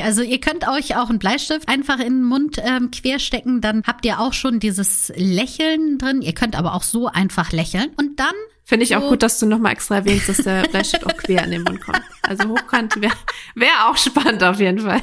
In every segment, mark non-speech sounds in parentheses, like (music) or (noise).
Also ihr könnt euch auch einen Bleistift einfach in den Mund ähm, querstecken, dann habt ihr auch schon dieses Lächeln drin. Ihr könnt aber auch so einfach lächeln und dann Finde ich so auch gut, dass du nochmal extra erwähnst, dass der (laughs) Bleistift auch quer in den Mund kommt. Also hochkant wäre wär auch spannend auf jeden Fall.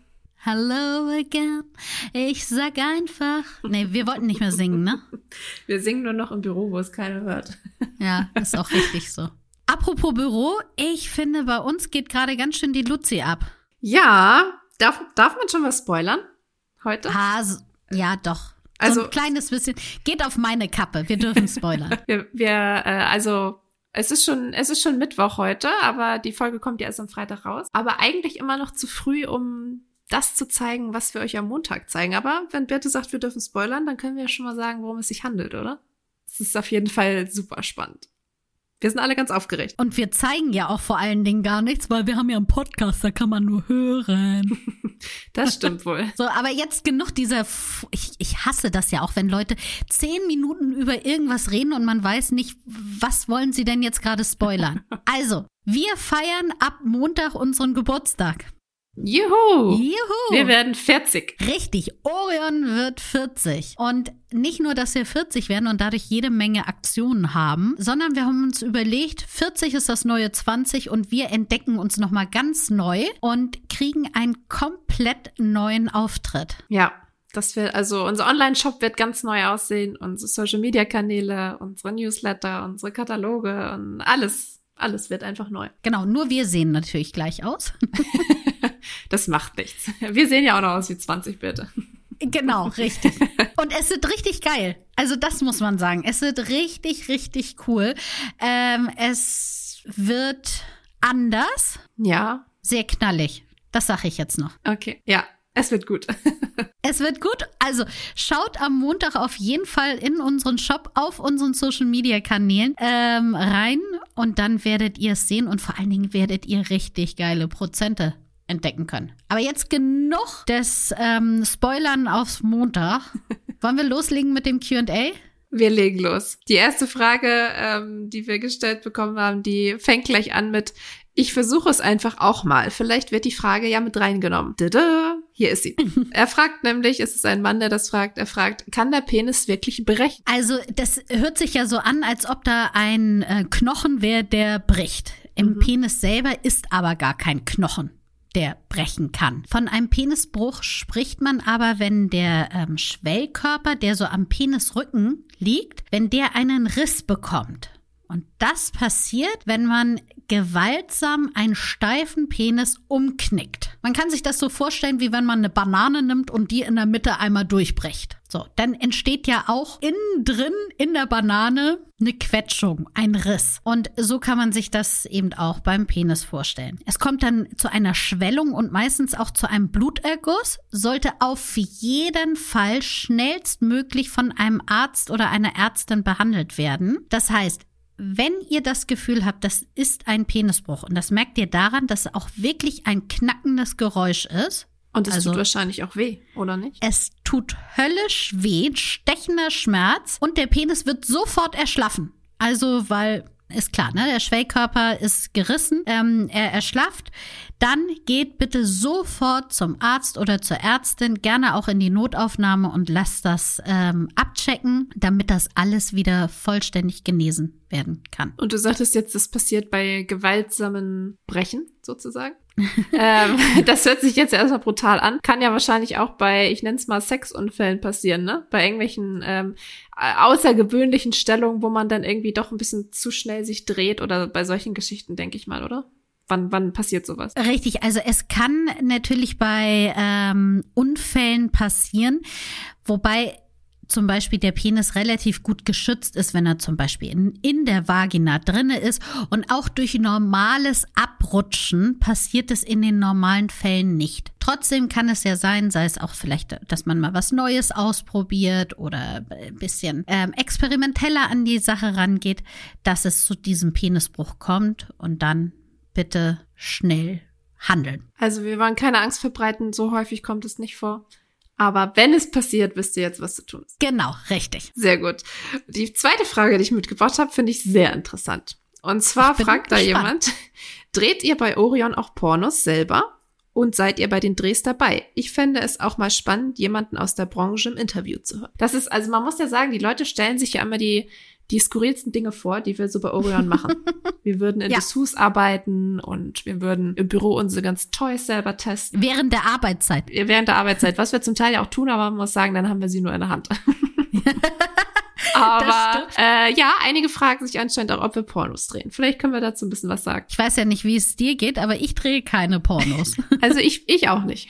Hello again. Ich sag einfach. Nee, wir wollten nicht mehr singen, ne? Wir singen nur noch im Büro, wo es keiner hört. (laughs) Ja, ist auch richtig so. Apropos Büro, ich finde, bei uns geht gerade ganz schön die Luzi ab. Ja, darf, darf man schon was spoilern heute? Ah, so- ja, doch. Also- so ein kleines bisschen. Geht auf meine Kappe. Wir dürfen spoilern. (laughs) Wir, wir äh, also es ist schon, es ist schon Mittwoch heute, aber die Folge kommt ja erst am Freitag raus. Aber eigentlich immer noch zu früh, um das zu zeigen, was wir euch am Montag zeigen. Aber wenn Birte sagt, wir dürfen spoilern, dann können wir ja schon mal sagen, worum es sich handelt, oder? Es ist auf jeden Fall super spannend. Wir sind alle ganz aufgeregt. Und wir zeigen ja auch vor allen Dingen gar nichts, weil wir haben ja einen Podcast, da kann man nur hören. (laughs) Das stimmt wohl. So, aber jetzt genug dieser, F ich, ich hasse das ja auch, wenn Leute zehn Minuten über irgendwas reden und man weiß nicht, was wollen sie denn jetzt gerade spoilern. (laughs) Also, wir feiern ab Montag unseren Geburtstag. Juhu! Juhu! Wir werden 40. Richtig, Orion wird 40. Und nicht nur, dass wir 40 werden und dadurch jede Menge Aktionen haben, sondern wir haben uns überlegt, 40 ist das neue 20 und wir entdecken uns nochmal ganz neu und kriegen einen komplett neuen Auftritt. Ja, das wird, also unser Online-Shop wird ganz neu aussehen, unsere Social-Media-Kanäle, unsere Newsletter, unsere Kataloge und alles, alles wird einfach neu. Genau, nur wir sehen natürlich gleich aus. (laughs) Das macht nichts. Wir sehen ja auch noch aus wie 20, bitte. Genau, (laughs) richtig. Und es wird richtig geil. Also das muss man sagen. Es wird richtig, richtig cool. Ähm, es wird anders, Ja, sehr knallig. Das sage ich jetzt noch. okay. Ja, es wird gut. (laughs) Es wird gut. Also schaut am Montag auf jeden Fall in unseren Shop auf unseren Social Media Kanälen ähm, rein und dann werdet ihr es sehen und vor allen Dingen werdet ihr richtig geile Prozente entdecken können. Aber jetzt genug des ähm, Spoilern aufs Montag. (laughs) Wollen wir loslegen mit dem Q&A? Wir legen los. Die erste Frage, ähm, die wir gestellt bekommen haben, die fängt gleich an mit, ich versuche es einfach auch mal. Vielleicht wird die Frage ja mit reingenommen. Dada, hier ist sie. (laughs) er fragt nämlich, es ist ein Mann, der das fragt, er fragt, kann der Penis wirklich brechen? Also das hört sich ja so an, als ob da ein äh, Knochen wäre, der bricht. Im Penis selber ist aber gar kein Knochen, der brechen kann. Von einem Penisbruch spricht man aber, wenn der ähm, Schwellkörper, der so am Penisrücken liegt, wenn der einen Riss bekommt. Und das passiert, wenn man gewaltsam einen steifen Penis umknickt. Man kann sich das so vorstellen, wie wenn man eine Banane nimmt und die in der Mitte einmal durchbricht. So, dann entsteht ja auch innen drin in der Banane eine Quetschung, ein Riss. Und so kann man sich das eben auch beim Penis vorstellen. Es kommt dann zu einer Schwellung und meistens auch zu einem Bluterguss, sollte auf jeden Fall schnellstmöglich von einem Arzt oder einer Ärztin behandelt werden. Das heißt, wenn ihr das Gefühl habt, das ist ein Penisbruch und das merkt ihr daran, dass auch wirklich ein knackendes Geräusch ist. Und es Also- tut wahrscheinlich auch weh, oder nicht? Es tut höllisch weh, stechender Schmerz und der Penis wird sofort erschlaffen. Also, weil ist klar, ne? Der Schwellkörper ist gerissen, ähm, er erschlafft. Dann geht bitte sofort zum Arzt oder zur Ärztin, gerne auch in die Notaufnahme und lasst das ähm, abchecken, damit das alles wieder vollständig genesen werden kann. Und du sagtest jetzt, das passiert bei gewaltsamen Brechen, sozusagen. (laughs) ähm, das hört sich jetzt erstmal brutal an. Kann ja wahrscheinlich auch bei, ich nenne es mal Sexunfällen passieren, ne? Bei irgendwelchen ähm, außergewöhnlichen Stellungen, wo man dann irgendwie doch ein bisschen zu schnell sich dreht oder bei solchen Geschichten, denke ich mal, oder? Wann, wann passiert sowas? Richtig, also es kann natürlich bei ähm, Unfällen passieren, wobei zum Beispiel der Penis relativ gut geschützt ist, wenn er zum Beispiel in, in der Vagina drinne ist. Und auch durch normales Abrutschen passiert es in den normalen Fällen nicht. Trotzdem kann es ja sein, sei es auch vielleicht, dass man mal was Neues ausprobiert oder ein bisschen ähm, experimenteller an die Sache rangeht, dass es zu diesem Penisbruch kommt und dann bitte schnell handeln. Also wir wollen keine Angst verbreiten, so häufig kommt es nicht vor. Aber wenn es passiert, wisst ihr jetzt, was zu tun ist. Genau, richtig. Sehr gut. Die zweite Frage, die ich mitgebracht habe, finde ich sehr interessant. Und zwar fragt da jemand, dreht ihr bei Orion auch Pornos selber? Und seid ihr bei den Drehs dabei? Ich fände es auch mal spannend, jemanden aus der Branche im Interview zu hören. Das ist, also man muss ja sagen, die Leute stellen sich ja immer die die skurrilsten Dinge vor, die wir so bei Orion machen. (laughs) wir würden in ja. Dessous arbeiten und wir würden im Büro unsere ganzen Toys selber testen. Während der Arbeitszeit. Während der Arbeitszeit, was wir zum Teil ja auch tun, aber man muss sagen, dann haben wir sie nur in der Hand. (laughs) Aber äh, ja, einige fragen sich anscheinend auch, ob wir Pornos drehen. Vielleicht können wir dazu ein bisschen was sagen. Ich weiß ja nicht, wie es dir geht, aber ich drehe keine Pornos. (laughs) also ich, ich auch nicht.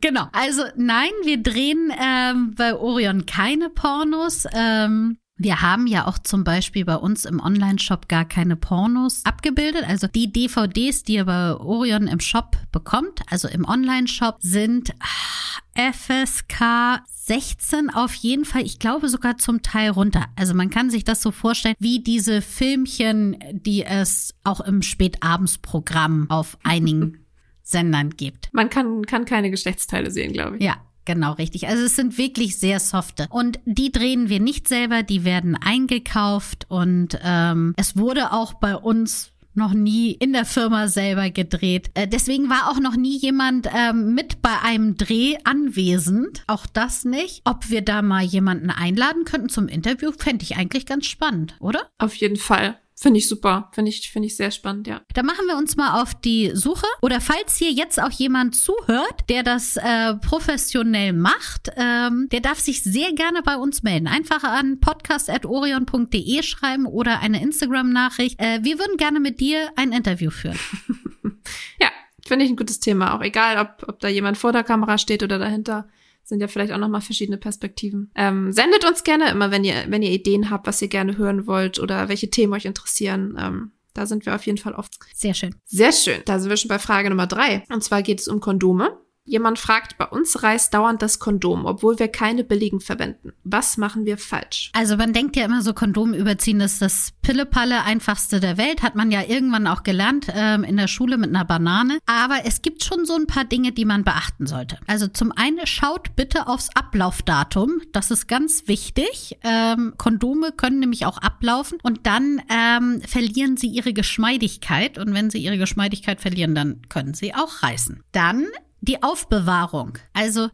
genau. Also nein, wir drehen ähm, bei Orion keine Pornos. Ähm, wir haben ja auch zum Beispiel bei uns im Online-Shop gar keine Pornos abgebildet. Also die DVDs, die ihr bei Orion im Shop bekommt, also im Online-Shop, sind ah, FSK 16 auf jeden Fall, ich glaube sogar zum Teil runter. Also man kann sich das so vorstellen, wie diese Filmchen, die es auch im Spätabendsprogramm auf einigen (laughs) Sendern gibt. Man kann, kann keine Geschlechtsteile sehen, glaube ich. Ja, Genau, richtig. Also es sind wirklich sehr softe. Und die drehen wir nicht selber, die werden eingekauft und ähm, es wurde auch bei uns noch nie in der Firma selber gedreht. Äh, deswegen war auch noch nie jemand ähm, mit bei einem Dreh anwesend. Auch das nicht. Ob wir da mal jemanden einladen könnten zum Interview, fände ich eigentlich ganz spannend, oder? Auf jeden Fall. Finde ich super. Finde ich, finde ich sehr spannend, ja. Da machen wir uns mal auf die Suche. Oder falls hier jetzt auch jemand zuhört, der das äh, professionell macht, ähm, der darf sich sehr gerne bei uns melden. Einfach an podcast.orion.de schreiben oder eine Instagram-Nachricht. Äh, wir würden gerne mit dir ein Interview führen. (laughs) ja, finde ich ein gutes Thema. Auch egal, ob, ob da jemand vor der Kamera steht oder dahinter sind ja vielleicht auch nochmal verschiedene Perspektiven. Ähm, sendet uns gerne immer, wenn ihr, wenn ihr Ideen habt, was ihr gerne hören wollt oder welche Themen euch interessieren. Ähm, da sind wir auf jeden Fall oft. Sehr schön. Sehr schön. Da sind wir schon bei Frage Nummer drei. Und zwar geht es um Kondome. Jemand fragt, bei uns reißt dauernd das Kondom, obwohl wir keine billigen verwenden. Was machen wir falsch? Also man denkt ja immer so, Kondom überziehen ist das Pillepalle einfachste der Welt. Hat man ja irgendwann auch gelernt ähm, in der Schule mit einer Banane. Aber es gibt schon so ein paar Dinge, die man beachten sollte. Also zum einen schaut bitte aufs Ablaufdatum. Das ist ganz wichtig. Ähm, Kondome können nämlich auch ablaufen und dann ähm, verlieren sie ihre Geschmeidigkeit. Und wenn sie ihre Geschmeidigkeit verlieren, dann können sie auch reißen. Dann die Aufbewahrung. Also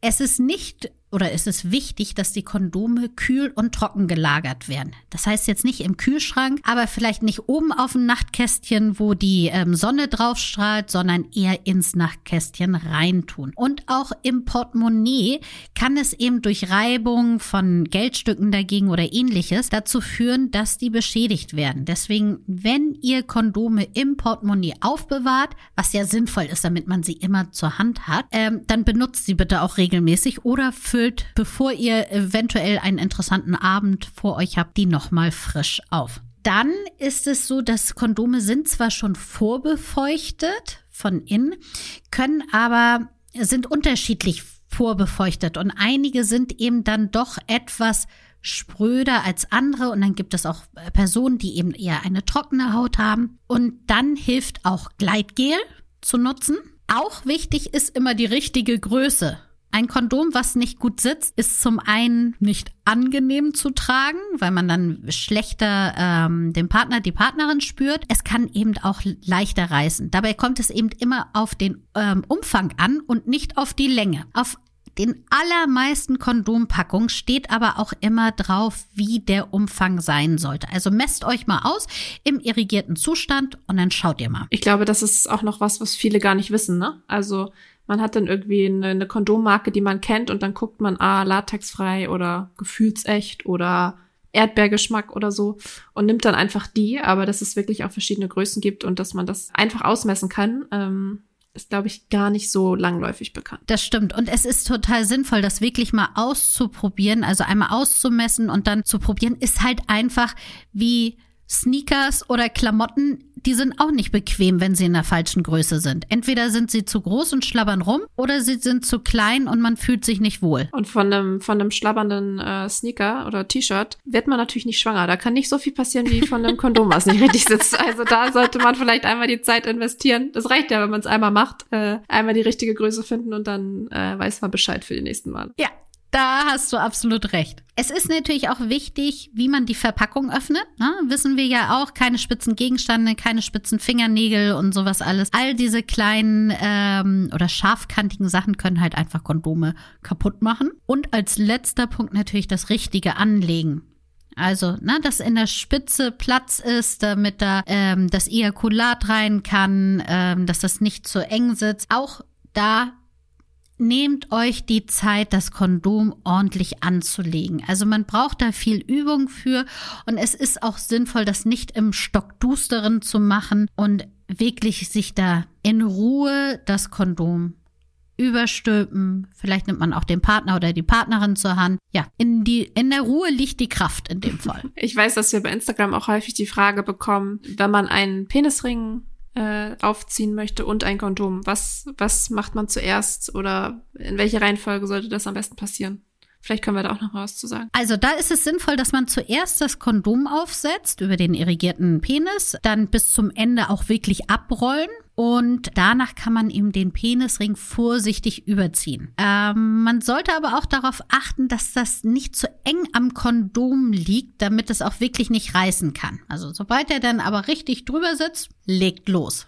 es ist nicht oder ist es wichtig, dass die Kondome kühl und trocken gelagert werden. Das heißt jetzt nicht im Kühlschrank, aber vielleicht nicht oben auf dem Nachtkästchen, wo die ähm, Sonne drauf strahlt, sondern eher ins Nachtkästchen reintun. Und auch im Portemonnaie kann es eben durch Reibung von Geldstücken dagegen oder ähnliches dazu führen, dass die beschädigt werden. Deswegen, wenn ihr Kondome im Portemonnaie aufbewahrt, was ja sinnvoll ist, damit man sie immer zur Hand hat, ähm, dann benutzt sie bitte auch regelmäßig oder für füllt, bevor ihr eventuell einen interessanten Abend vor euch habt, die nochmal frisch auf. Dann ist es so, dass Kondome sind zwar schon vorbefeuchtet von innen, können aber, sind unterschiedlich vorbefeuchtet und einige sind eben dann doch etwas spröder als andere und dann gibt es auch Personen, die eben eher eine trockene Haut haben und dann hilft auch Gleitgel zu nutzen. Auch wichtig ist immer die richtige Größe ein Kondom, was nicht gut sitzt, ist zum einen nicht angenehm zu tragen, weil man dann schlechter ähm, den Partner, die Partnerin spürt. Es kann eben auch leichter reißen. Dabei kommt es eben immer auf den ähm, Umfang an und nicht auf die Länge. Auf den allermeisten Kondompackungen steht aber auch immer drauf, wie der Umfang sein sollte. Also messt euch mal aus im irrigierten Zustand und dann schaut ihr mal. Ich glaube, das ist auch noch was, was viele gar nicht wissen, ne? Also man hat dann irgendwie eine, eine Kondommarke, die man kennt und dann guckt man, ah, latexfrei oder gefühlsecht oder Erdbeergeschmack oder so und nimmt dann einfach die, aber dass es wirklich auch verschiedene Größen gibt und dass man das einfach ausmessen kann. Ähm, ist, glaube ich, gar nicht so langläufig bekannt. Das stimmt. Und es ist total sinnvoll, das wirklich mal auszuprobieren, also einmal auszumessen und dann zu probieren, ist halt einfach wie Sneakers oder Klamotten, die sind auch nicht bequem, wenn sie in der falschen Größe sind. Entweder sind sie zu groß und schlabbern rum oder sie sind zu klein und man fühlt sich nicht wohl. Und von einem, von einem schlabbernden äh, Sneaker oder T-Shirt wird man natürlich nicht schwanger. Da kann nicht so viel passieren wie von einem Kondom, was nicht richtig sitzt. Also da sollte man vielleicht einmal die Zeit investieren. Das reicht ja, wenn man es einmal macht. Äh, einmal die richtige Größe finden und dann äh, weiß man Bescheid für die nächsten Mal. Ja, da hast du absolut recht. Es ist natürlich auch wichtig, wie man die Verpackung öffnet. Ne? Wissen wir ja auch, keine spitzen Gegenstände, keine spitzen Fingernägel und sowas alles. All diese kleinen ähm, oder scharfkantigen Sachen können halt einfach Kondome kaputt machen. Und als letzter Punkt natürlich das richtige Anlegen. Also, ne, dass in der Spitze Platz ist, damit da ähm, das Ejakulat rein kann, ähm, dass das nicht zu eng sitzt. Auch da nehmt euch die Zeit, das Kondom ordentlich anzulegen. Also man braucht da viel Übung für und es ist auch sinnvoll, das nicht im Stockdusteren zu machen und wirklich sich da in Ruhe das Kondom überstülpen. Vielleicht nimmt man auch den Partner oder die Partnerin zur Hand. Ja, in, die, in der Ruhe liegt die Kraft in dem Fall. (laughs) Ich weiß, dass wir bei Instagram auch häufig die Frage bekommen, wenn man einen Penisring äh, aufziehen möchte und ein Kondom. Was, was macht man zuerst oder in welcher Reihenfolge sollte das am besten passieren? Vielleicht können wir da auch noch was zu sagen. Also da ist es sinnvoll, dass man zuerst das Kondom aufsetzt über den irrigierten Penis, dann bis zum Ende auch wirklich abrollen und danach kann man eben den Penisring vorsichtig überziehen. Ähm, man sollte aber auch darauf achten, dass das nicht zu eng am Kondom liegt, damit es auch wirklich nicht reißen kann. Also sobald er dann aber richtig drüber sitzt, legt los.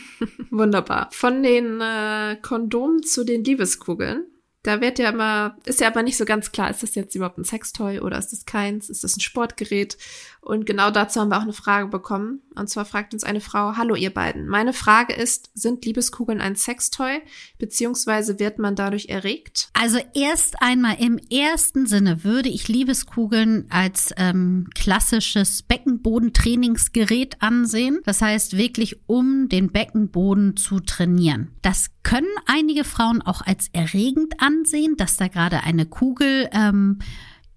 (laughs) Wunderbar. Von den äh, Kondomen zu den Liebeskugeln. Da wird ja immer, ist ja aber nicht so ganz klar, ist das jetzt überhaupt ein Sextoy oder ist das keins? Ist das ein Sportgerät? Und genau dazu haben wir auch eine Frage bekommen. Und zwar fragt uns eine Frau, hallo ihr beiden. Meine Frage ist, sind Liebeskugeln ein Sextoy? Beziehungsweise wird man dadurch erregt? Also erst einmal im ersten Sinne würde ich Liebeskugeln als ähm, klassisches Beckenbodentrainingsgerät ansehen. Das heißt wirklich, um den Beckenboden zu trainieren. Das können einige Frauen auch als erregend ansehen, dass da gerade eine Kugel ähm,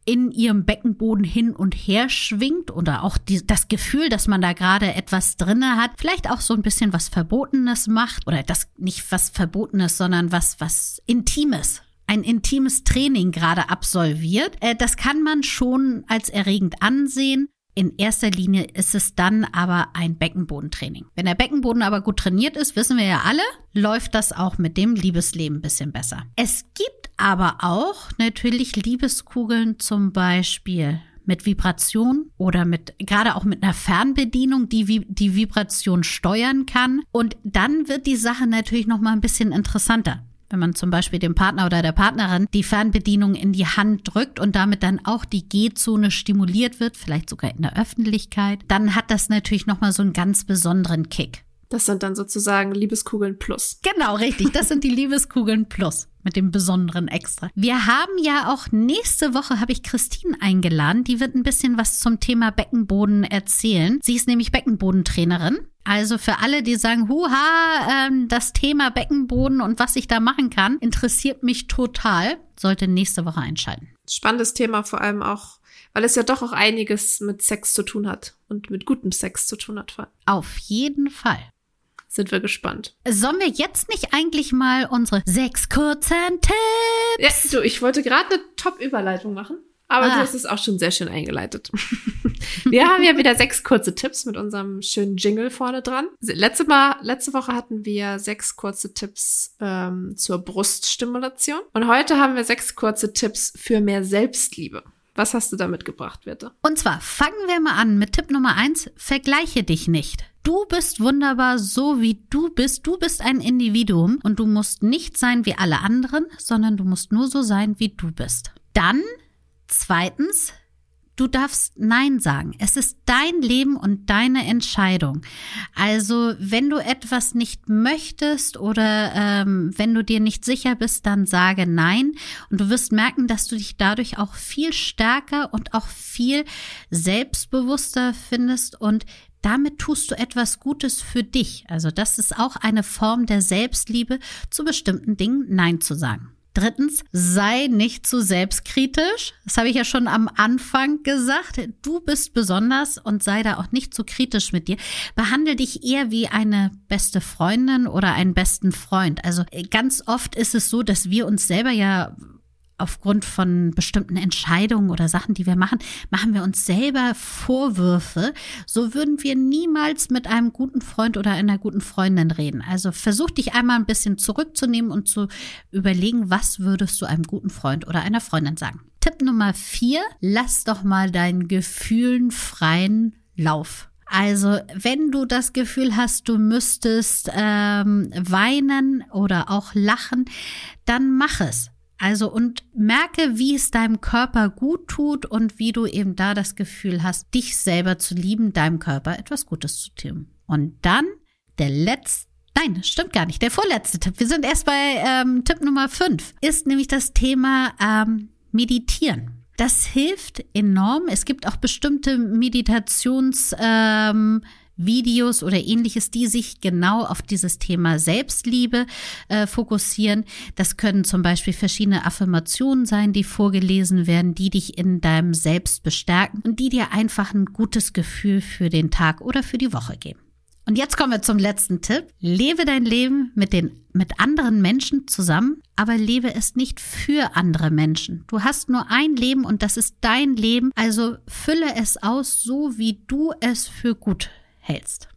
in ihrem Beckenboden hin und her schwingt oder auch die, das Gefühl, dass man da gerade etwas drinne hat, vielleicht auch so ein bisschen was Verbotenes macht oder das nicht was Verbotenes, sondern was was Intimes. Ein intimes Training gerade absolviert. Äh, das kann man schon als erregend ansehen. In erster Linie ist es dann aber ein Beckenbodentraining. Wenn der Beckenboden aber gut trainiert ist, wissen wir ja alle, läuft das auch mit dem Liebesleben ein bisschen besser. Es gibt aber auch natürlich Liebeskugeln zum Beispiel mit Vibration oder mit gerade auch mit einer Fernbedienung, die die Vibration steuern kann. Und dann wird die Sache natürlich noch mal ein bisschen interessanter. Wenn man zum Beispiel dem Partner oder der Partnerin die Fernbedienung in die Hand drückt und damit dann auch die G-Zone stimuliert wird, vielleicht sogar in der Öffentlichkeit, dann hat das natürlich nochmal so einen ganz besonderen Kick. Das sind dann sozusagen Liebeskugeln plus. Genau, richtig. Das sind die Liebeskugeln plus mit dem besonderen Extra. Wir haben ja auch nächste Woche habe ich Christine eingeladen. Die wird ein bisschen was zum Thema Beckenboden erzählen. Sie ist nämlich Beckenbodentrainerin. Also für alle, die sagen, huha, ähm, das Thema Beckenboden und was ich da machen kann, interessiert mich total. Sollte nächste Woche einschalten. Spannendes Thema, vor allem auch, weil es ja doch auch einiges mit Sex zu tun hat und mit gutem Sex zu tun hat. Auf jeden Fall sind wir gespannt. Sollen wir jetzt nicht eigentlich mal unsere sechs kurzen Tipps? Ja, du, ich wollte gerade eine Top-Überleitung machen. Aber ah. du hast es auch schon sehr schön eingeleitet. (laughs) wir haben ja wieder sechs kurze Tipps mit unserem schönen Jingle vorne dran. Letzte, Mal, letzte Woche hatten wir sechs kurze Tipps ähm, zur Bruststimulation. Und heute haben wir sechs kurze Tipps für mehr Selbstliebe. Was hast du da mitgebracht, bitte? Und zwar fangen wir mal an mit Tipp Nummer eins. Vergleiche dich nicht. Du bist wunderbar so, wie du bist. Du bist ein Individuum und du musst nicht sein wie alle anderen, sondern du musst nur so sein, wie du bist. Dann, zweitens, Du darfst Nein sagen. Es ist dein Leben und deine Entscheidung. Also wenn du etwas nicht möchtest oder ähm, wenn du dir nicht sicher bist, dann sage Nein. Und du wirst merken, dass du dich dadurch auch viel stärker und auch viel selbstbewusster findest und damit tust du etwas Gutes für dich. Also das ist auch eine Form der Selbstliebe, zu bestimmten Dingen Nein zu sagen. Drittens, sei nicht zu selbstkritisch. Das habe ich ja schon am Anfang gesagt. Du bist besonders und sei da auch nicht zu kritisch mit dir. Behandle dich eher wie eine beste Freundin oder einen besten Freund. Also ganz oft ist es so, dass wir uns selber ja aufgrund von bestimmten Entscheidungen oder Sachen, die wir machen, machen wir uns selber Vorwürfe. So würden wir niemals mit einem guten Freund oder einer guten Freundin reden. Also versuch dich einmal ein bisschen zurückzunehmen und zu überlegen, was würdest du einem guten Freund oder einer Freundin sagen. Tipp Nummer vier, lass doch mal deinen Gefühlen freien Lauf. Also, wenn du das Gefühl hast, du müsstest ähm, weinen oder auch lachen, dann mach es. Also und merke, wie es deinem Körper gut tut und wie du eben da das Gefühl hast, dich selber zu lieben, deinem Körper etwas Gutes zu tun. Und dann der letzte, nein, stimmt gar nicht, der vorletzte Tipp. Wir sind erst bei ähm, Tipp Nummer 5, ist nämlich das Thema ähm, Meditieren. Das hilft enorm. Es gibt auch bestimmte Meditations- ähm, Videos oder ähnliches, die sich genau auf dieses Thema Selbstliebe äh, fokussieren. Das können zum Beispiel verschiedene Affirmationen sein, die vorgelesen werden, die dich in deinem Selbst bestärken und die dir einfach ein gutes Gefühl für den Tag oder für die Woche geben. Und jetzt kommen wir zum letzten Tipp. Lebe dein Leben mit den, mit anderen Menschen zusammen, aber lebe es nicht für andere Menschen. Du hast nur ein Leben und das ist dein Leben. Also fülle es aus, so wie du es für gut hältst.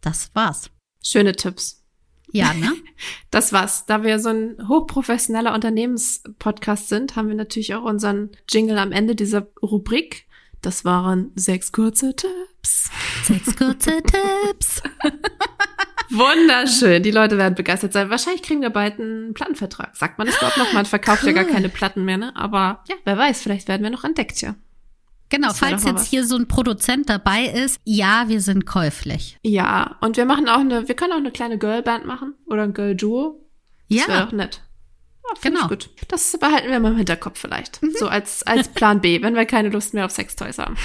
Das war's. Schöne Tipps. Ja, ne? (laughs) Das war's. Da wir so ein hochprofessioneller Unternehmenspodcast sind, haben wir natürlich auch unseren Jingle am Ende dieser Rubrik. Das waren sechs kurze Tipps. Sechs kurze (laughs) Tipps. Wunderschön. Die Leute werden begeistert sein. Wahrscheinlich kriegen wir bald einen Plattenvertrag. Sagt man das überhaupt noch? Man verkauft cool. ja gar keine Platten mehr, ne? Aber ja, wer weiß, vielleicht werden wir noch entdeckt, ja. Genau, falls jetzt was. hier so ein Produzent dabei ist, ja, wir sind käuflich. Ja, und wir machen auch eine, wir können auch eine kleine Girlband machen oder ein Girl-Duo. Das ja. wäre auch nett. Ja, genau. gut. Das behalten wir mal im Hinterkopf vielleicht. Mhm. So als, als Plan B, wenn wir keine Lust mehr auf Sextoys haben.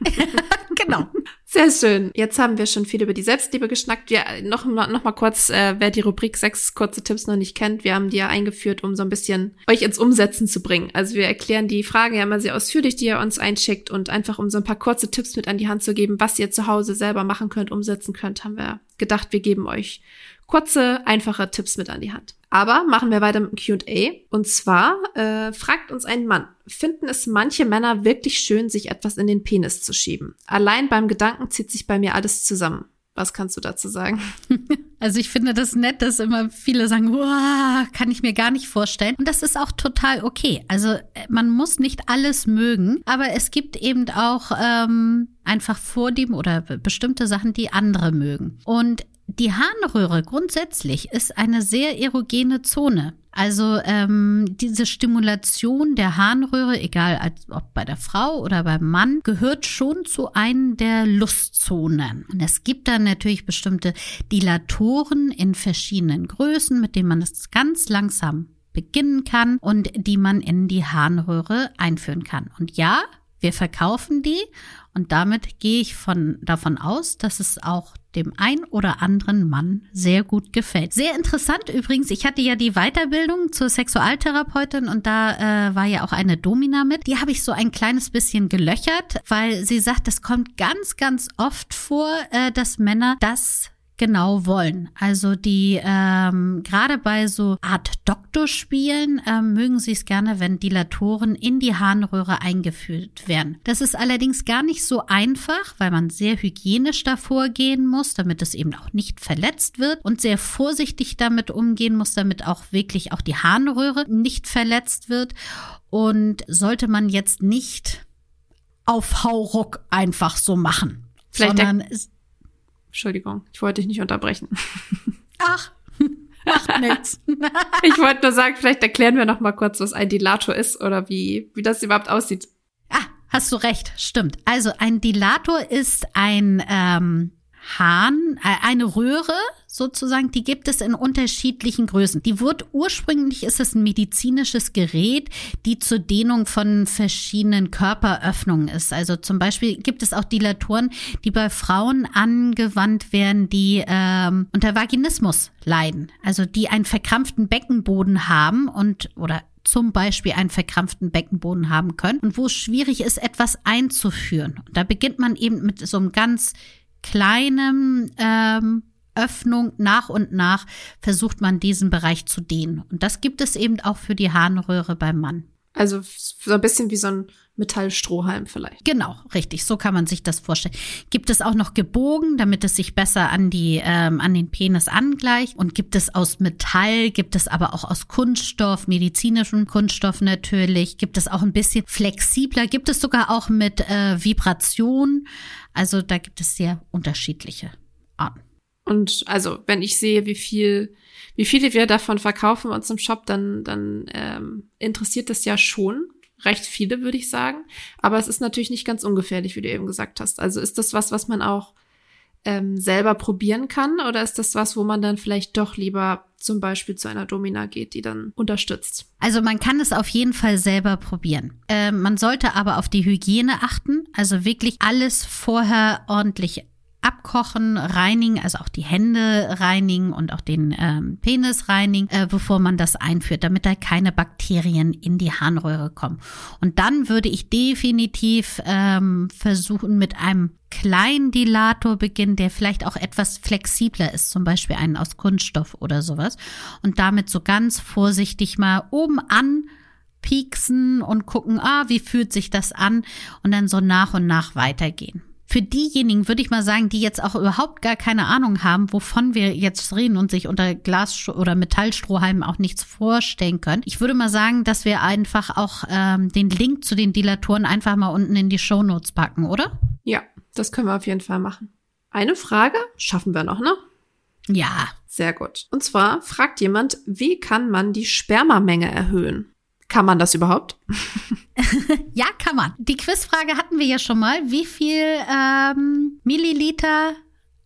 (laughs) genau. Sehr schön. Jetzt haben wir schon viel über die Selbstliebe geschnackt. Wir, noch, noch mal kurz, äh, wer die Rubrik sechs kurze Tipps noch nicht kennt, wir haben die ja eingeführt, um so ein bisschen euch ins Umsetzen zu bringen. Also wir erklären die Fragen ja immer sehr ausführlich, die ihr uns einschickt und einfach um so ein paar kurze Tipps mit an die Hand zu geben, was ihr zu Hause selber machen könnt, umsetzen könnt, haben wir gedacht, wir geben euch kurze, einfache Tipps mit an die Hand. Aber machen wir weiter mit dem QA. Und zwar äh, fragt uns ein Mann, finden es manche Männer wirklich schön, sich etwas in den Penis zu schieben? Allein beim Gedanken zieht sich bei mir alles zusammen. Was kannst du dazu sagen? (laughs) Also ich finde das nett, dass immer viele sagen, wow, kann ich mir gar nicht vorstellen. Und das ist auch total okay. Also äh, man muss nicht alles mögen, aber es gibt eben auch ähm, einfach Vorlieben oder bestimmte Sachen, die andere mögen. Und die Harnröhre grundsätzlich ist eine sehr erogene Zone. Also ähm, diese Stimulation der Harnröhre, egal als, ob bei der Frau oder beim Mann, gehört schon zu einem der Lustzonen. Und es gibt dann natürlich bestimmte Dilatoren in verschiedenen Größen, mit denen man das ganz langsam beginnen kann und die man in die Harnröhre einführen kann. Und ja, wir verkaufen die und damit gehe ich von, davon aus, dass es auch dem ein oder anderen Mann sehr gut gefällt. Sehr interessant übrigens, ich hatte ja die Weiterbildung zur Sexualtherapeutin und da äh, war ja auch eine Domina mit. Die habe ich so ein kleines bisschen gelöchert, weil sie sagt, es kommt ganz, ganz oft vor, äh, dass Männer das genau wollen. Also die ähm, gerade bei so Art Doktorspielen ähm, mögen sie es gerne, wenn Dilatoren in die Harnröhre eingeführt werden. Das ist allerdings gar nicht so einfach, weil man sehr hygienisch davor gehen muss, damit es eben auch nicht verletzt wird und sehr vorsichtig damit umgehen muss, damit auch wirklich auch die Harnröhre nicht verletzt wird. Und sollte man jetzt nicht auf Hauruck einfach so machen. Vielleicht sondern Entschuldigung, ich wollte dich nicht unterbrechen. (laughs) Ach, macht nichts. (laughs) ich wollte nur sagen, vielleicht erklären wir noch mal kurz, was ein Dilator ist oder wie, wie das überhaupt aussieht. Ah, hast du recht, stimmt. Also ein Dilator ist ein ähm, Hahn, äh, eine Röhre sozusagen, die gibt es in unterschiedlichen Größen. Die wird ursprünglich ist es ein medizinisches Gerät, die zur Dehnung von verschiedenen Körperöffnungen ist. Also zum Beispiel gibt es auch Dilatoren, die bei Frauen angewandt werden, die ähm, unter Vaginismus leiden, also die einen verkrampften Beckenboden haben und oder zum Beispiel einen verkrampften Beckenboden haben können und wo es schwierig ist, etwas einzuführen. Und da beginnt man eben mit so einem ganz kleinen ähm, Öffnung nach und nach versucht man diesen Bereich zu dehnen. Und das gibt es eben auch für die Harnröhre beim Mann. Also so ein bisschen wie so ein Metallstrohhalm vielleicht. Genau, richtig. So kann man sich das vorstellen. Gibt es auch noch gebogen, damit es sich besser an die ähm, an den Penis angleicht? Und gibt es aus Metall? Gibt es aber auch aus Kunststoff, medizinischem Kunststoff natürlich? Gibt es auch ein bisschen flexibler? Gibt es sogar auch mit äh, Vibration? Also da gibt es sehr unterschiedliche Arten. Und also wenn ich sehe, wie viel wie viele wir davon verkaufen uns im Shop, dann, dann ähm, interessiert das ja schon recht viele, würde ich sagen. Aber es ist natürlich nicht ganz ungefährlich, wie du eben gesagt hast. Also ist das was, was man auch ähm, selber probieren kann? Oder ist das was, wo man dann vielleicht doch lieber zum Beispiel zu einer Domina geht, die dann unterstützt? Also man kann es auf jeden Fall selber probieren. Äh, man sollte aber auf die Hygiene achten. Also wirklich alles vorher ordentlich abkochen, reinigen, also auch die Hände reinigen und auch den ähm, Penis reinigen, äh, bevor man das einführt, damit da keine Bakterien in die Harnröhre kommen. Und dann würde ich definitiv ähm, versuchen, mit einem kleinen Dilator beginnen, der vielleicht auch etwas flexibler ist, zum Beispiel einen aus Kunststoff oder sowas. Und damit so ganz vorsichtig mal oben an pieksen und gucken, ah, wie fühlt sich das an? Und dann so nach und nach weitergehen für diejenigen würde ich mal sagen, die jetzt auch überhaupt gar keine Ahnung haben, wovon wir jetzt reden und sich unter Glas- oder Metallstrohhalmen auch nichts vorstellen können. Ich würde mal sagen, dass wir einfach auch ähm, den Link zu den Dilatoren einfach mal unten in die Show Notes packen, oder? Ja, das können wir auf jeden Fall machen. Eine Frage schaffen wir noch, ne? Ja. Sehr gut. Und zwar fragt jemand, wie kann man die Spermamenge erhöhen? Kann man das überhaupt? (laughs) (laughs) ja, kann man. Die Quizfrage hatten wir ja schon mal. Wie viel ähm, Milliliter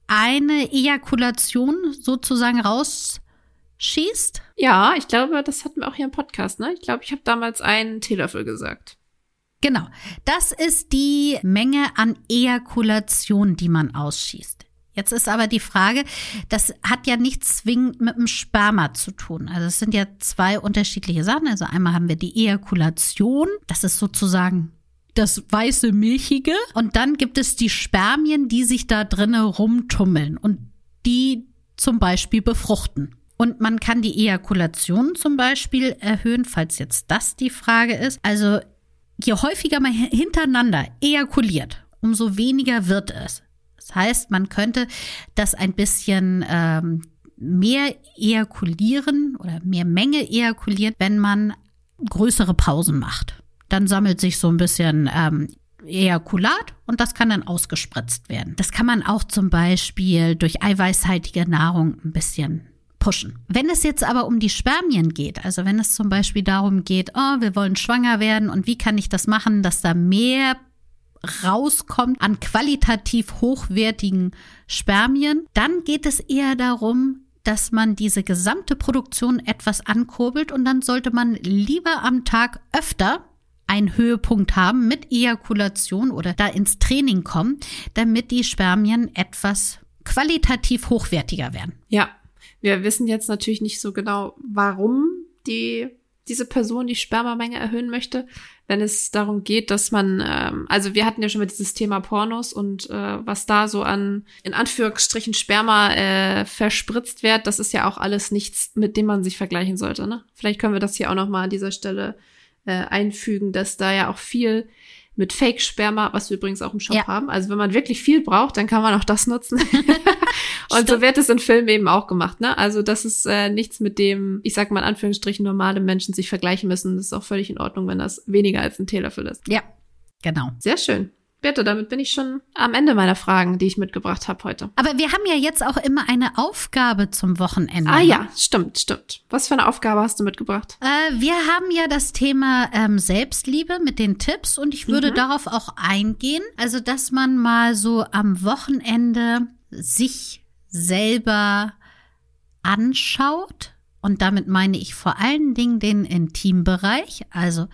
eine Ejakulation sozusagen rausschießt? Ja, ich glaube, das hatten wir auch hier im Podcast, ne? Ich glaube, ich habe damals einen Teelöffel gesagt. Genau. Das ist die Menge an Ejakulation, die man ausschießt. Jetzt ist aber die Frage, das hat ja nichts zwingend mit dem Sperma zu tun. Also es sind ja zwei unterschiedliche Sachen. Also einmal haben wir die Ejakulation, das ist sozusagen das weiße Milchige. Und dann gibt es die Spermien, die sich da drinnen rumtummeln und die zum Beispiel befruchten. Und man kann die Ejakulation zum Beispiel erhöhen, falls jetzt das die Frage ist. Also je häufiger man hintereinander ejakuliert, umso weniger wird es. Das heißt, man könnte das ein bisschen ähm, mehr ejakulieren oder mehr Menge ejakulieren, wenn man größere Pausen macht. Dann sammelt sich so ein bisschen ähm, Ejakulat und das kann dann ausgespritzt werden. Das kann man auch zum Beispiel durch eiweißhaltige Nahrung ein bisschen pushen. Wenn es jetzt aber um die Spermien geht, also wenn es zum Beispiel darum geht, oh, wir wollen schwanger werden und wie kann ich das machen, dass da mehr rauskommt an qualitativ hochwertigen Spermien, dann geht es eher darum, dass man diese gesamte Produktion etwas ankurbelt und dann sollte man lieber am Tag öfter einen Höhepunkt haben mit Ejakulation oder da ins Training kommen, damit die Spermien etwas qualitativ hochwertiger werden. Ja, wir wissen jetzt natürlich nicht so genau, warum die diese Person die Spermamenge erhöhen möchte wenn es darum geht, dass man, ähm, also wir hatten ja schon mal dieses Thema Pornos und äh, was da so an, in Anführungsstrichen, Sperma äh, verspritzt wird, das ist ja auch alles nichts, mit dem man sich vergleichen sollte. Ne? Vielleicht können wir das hier auch noch mal an dieser Stelle äh, einfügen, dass da ja auch viel mit Fake-Sperma, was wir übrigens auch im Shop ja. haben. Also wenn man wirklich viel braucht, dann kann man auch das nutzen. (laughs) (laughs) und so wird es in Filmen eben auch gemacht. Ne? Also das ist äh, nichts, mit dem, ich sag mal in Anführungsstrichen, normale Menschen sich vergleichen müssen. Das ist auch völlig in Ordnung, wenn das weniger als ein Teelöffel ist. Ja, genau. Sehr schön. Bitte, damit bin ich schon am Ende meiner Fragen, die ich mitgebracht habe heute. Aber wir haben ja jetzt auch immer eine Aufgabe zum Wochenende. Ah ne? ja, stimmt, stimmt. Was für eine Aufgabe hast du mitgebracht? Äh, wir haben ja das Thema ähm, Selbstliebe mit den Tipps und ich würde mhm. darauf auch eingehen. Also, dass man mal so am Wochenende sich selber anschaut, und damit meine ich vor allen Dingen den Intimbereich, also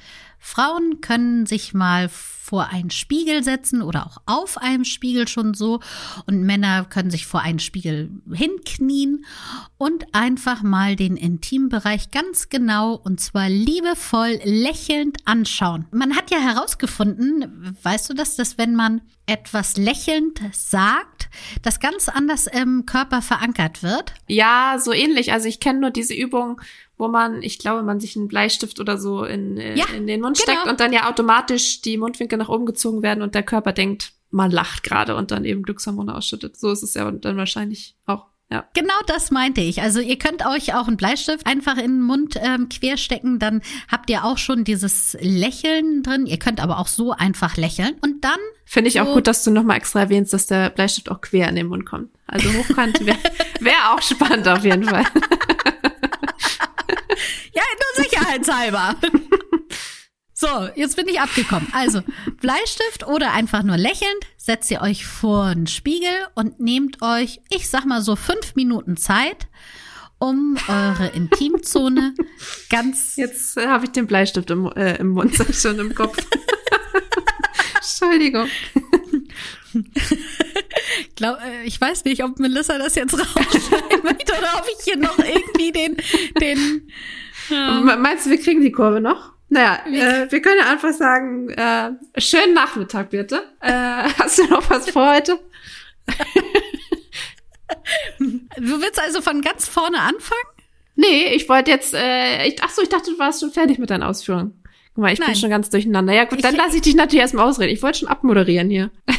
Frauen können sich mal vor einen Spiegel setzen oder auch auf einem Spiegel schon so. Und Männer können sich vor einen Spiegel hinknien und einfach mal den Intimbereich ganz genau und zwar liebevoll lächelnd anschauen. Man hat ja herausgefunden, weißt du das, dass wenn man etwas lächelnd sagt, das ganz anders im Körper verankert wird? Ja, so ähnlich. Also ich kenne nur diese Übung, wo man, ich glaube, man sich einen Bleistift oder so in, ja, in den Mund genau. steckt und dann ja automatisch die Mundwinkel nach oben gezogen werden und der Körper denkt, man lacht gerade und dann eben Glückshormone ausschüttet. So ist es ja dann wahrscheinlich auch. Ja. Genau das meinte ich. Also ihr könnt euch auch einen Bleistift einfach in den Mund ähm, querstecken, dann habt ihr auch schon dieses Lächeln drin. Ihr könnt aber auch so einfach lächeln und dann. Finde ich so auch gut, dass du nochmal extra erwähnst, dass der Bleistift auch quer in den Mund kommt. Also hochkant wäre (laughs) wär auch spannend auf jeden Fall. (laughs) Sicherheitshalber. (laughs) So, jetzt bin ich abgekommen. Also, Bleistift oder einfach nur lächelnd, setzt ihr euch vor den Spiegel und nehmt euch, ich sag mal so fünf Minuten Zeit, um eure Intimzone ganz. Jetzt äh, habe ich den Bleistift im, äh, im Mund, (laughs) schon im Kopf. (laughs) Entschuldigung. Glaub, äh, ich weiß nicht, ob Melissa das jetzt rausschneiden möchte oder ob ich hier noch irgendwie den, den ja. Meinst du, wir kriegen die Kurve noch? Naja, äh, wir können ja einfach sagen, äh, schönen Nachmittag bitte. Äh, (laughs) hast du noch was vor heute? du willst also von ganz vorne anfangen? Nee, ich wollte jetzt, äh, ich, ach so, ich dachte, du warst schon fertig mit deinen Ausführungen. Guck mal, ich Nein. bin schon ganz durcheinander. Ja gut, dann lasse ich dich natürlich erstmal ausreden. Ich wollte schon abmoderieren hier. (laughs)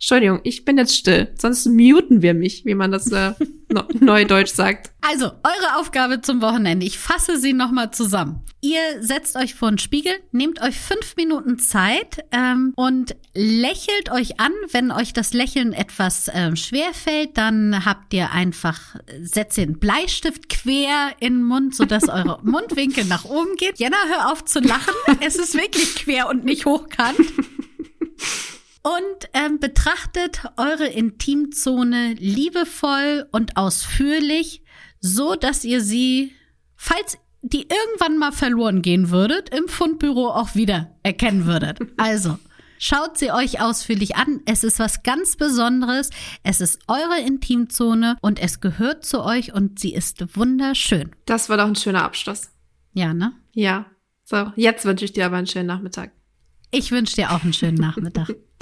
Entschuldigung, ich bin jetzt still. Sonst muten wir mich, wie man das äh, (laughs) neudeutsch sagt. Also, eure Aufgabe zum Wochenende. Ich fasse sie nochmal zusammen. Ihr setzt euch vor den Spiegel, nehmt euch fünf Minuten Zeit ähm, und lächelt euch an. Wenn euch das Lächeln etwas ähm, schwer fällt, dann habt ihr einfach, setzt den Bleistift quer in den Mund, sodass (laughs) eure Mundwinkel nach oben geht. Jenna, hör auf zu lachen. Es ist wirklich quer und nicht hochkant (laughs) und ähm, betrachtet eure Intimzone liebevoll und ausführlich, so dass ihr sie, falls die irgendwann mal verloren gehen würdet, im Fundbüro auch wieder erkennen würdet. (laughs) Also, schaut sie euch ausführlich an. Es ist was ganz Besonderes. Es ist eure Intimzone und es gehört zu euch und sie ist wunderschön. Das war doch ein schöner Abschluss. Ja, ne? Ja. So, jetzt wünsche ich dir aber einen schönen Nachmittag. Ich wünsche dir auch einen schönen Nachmittag. (laughs)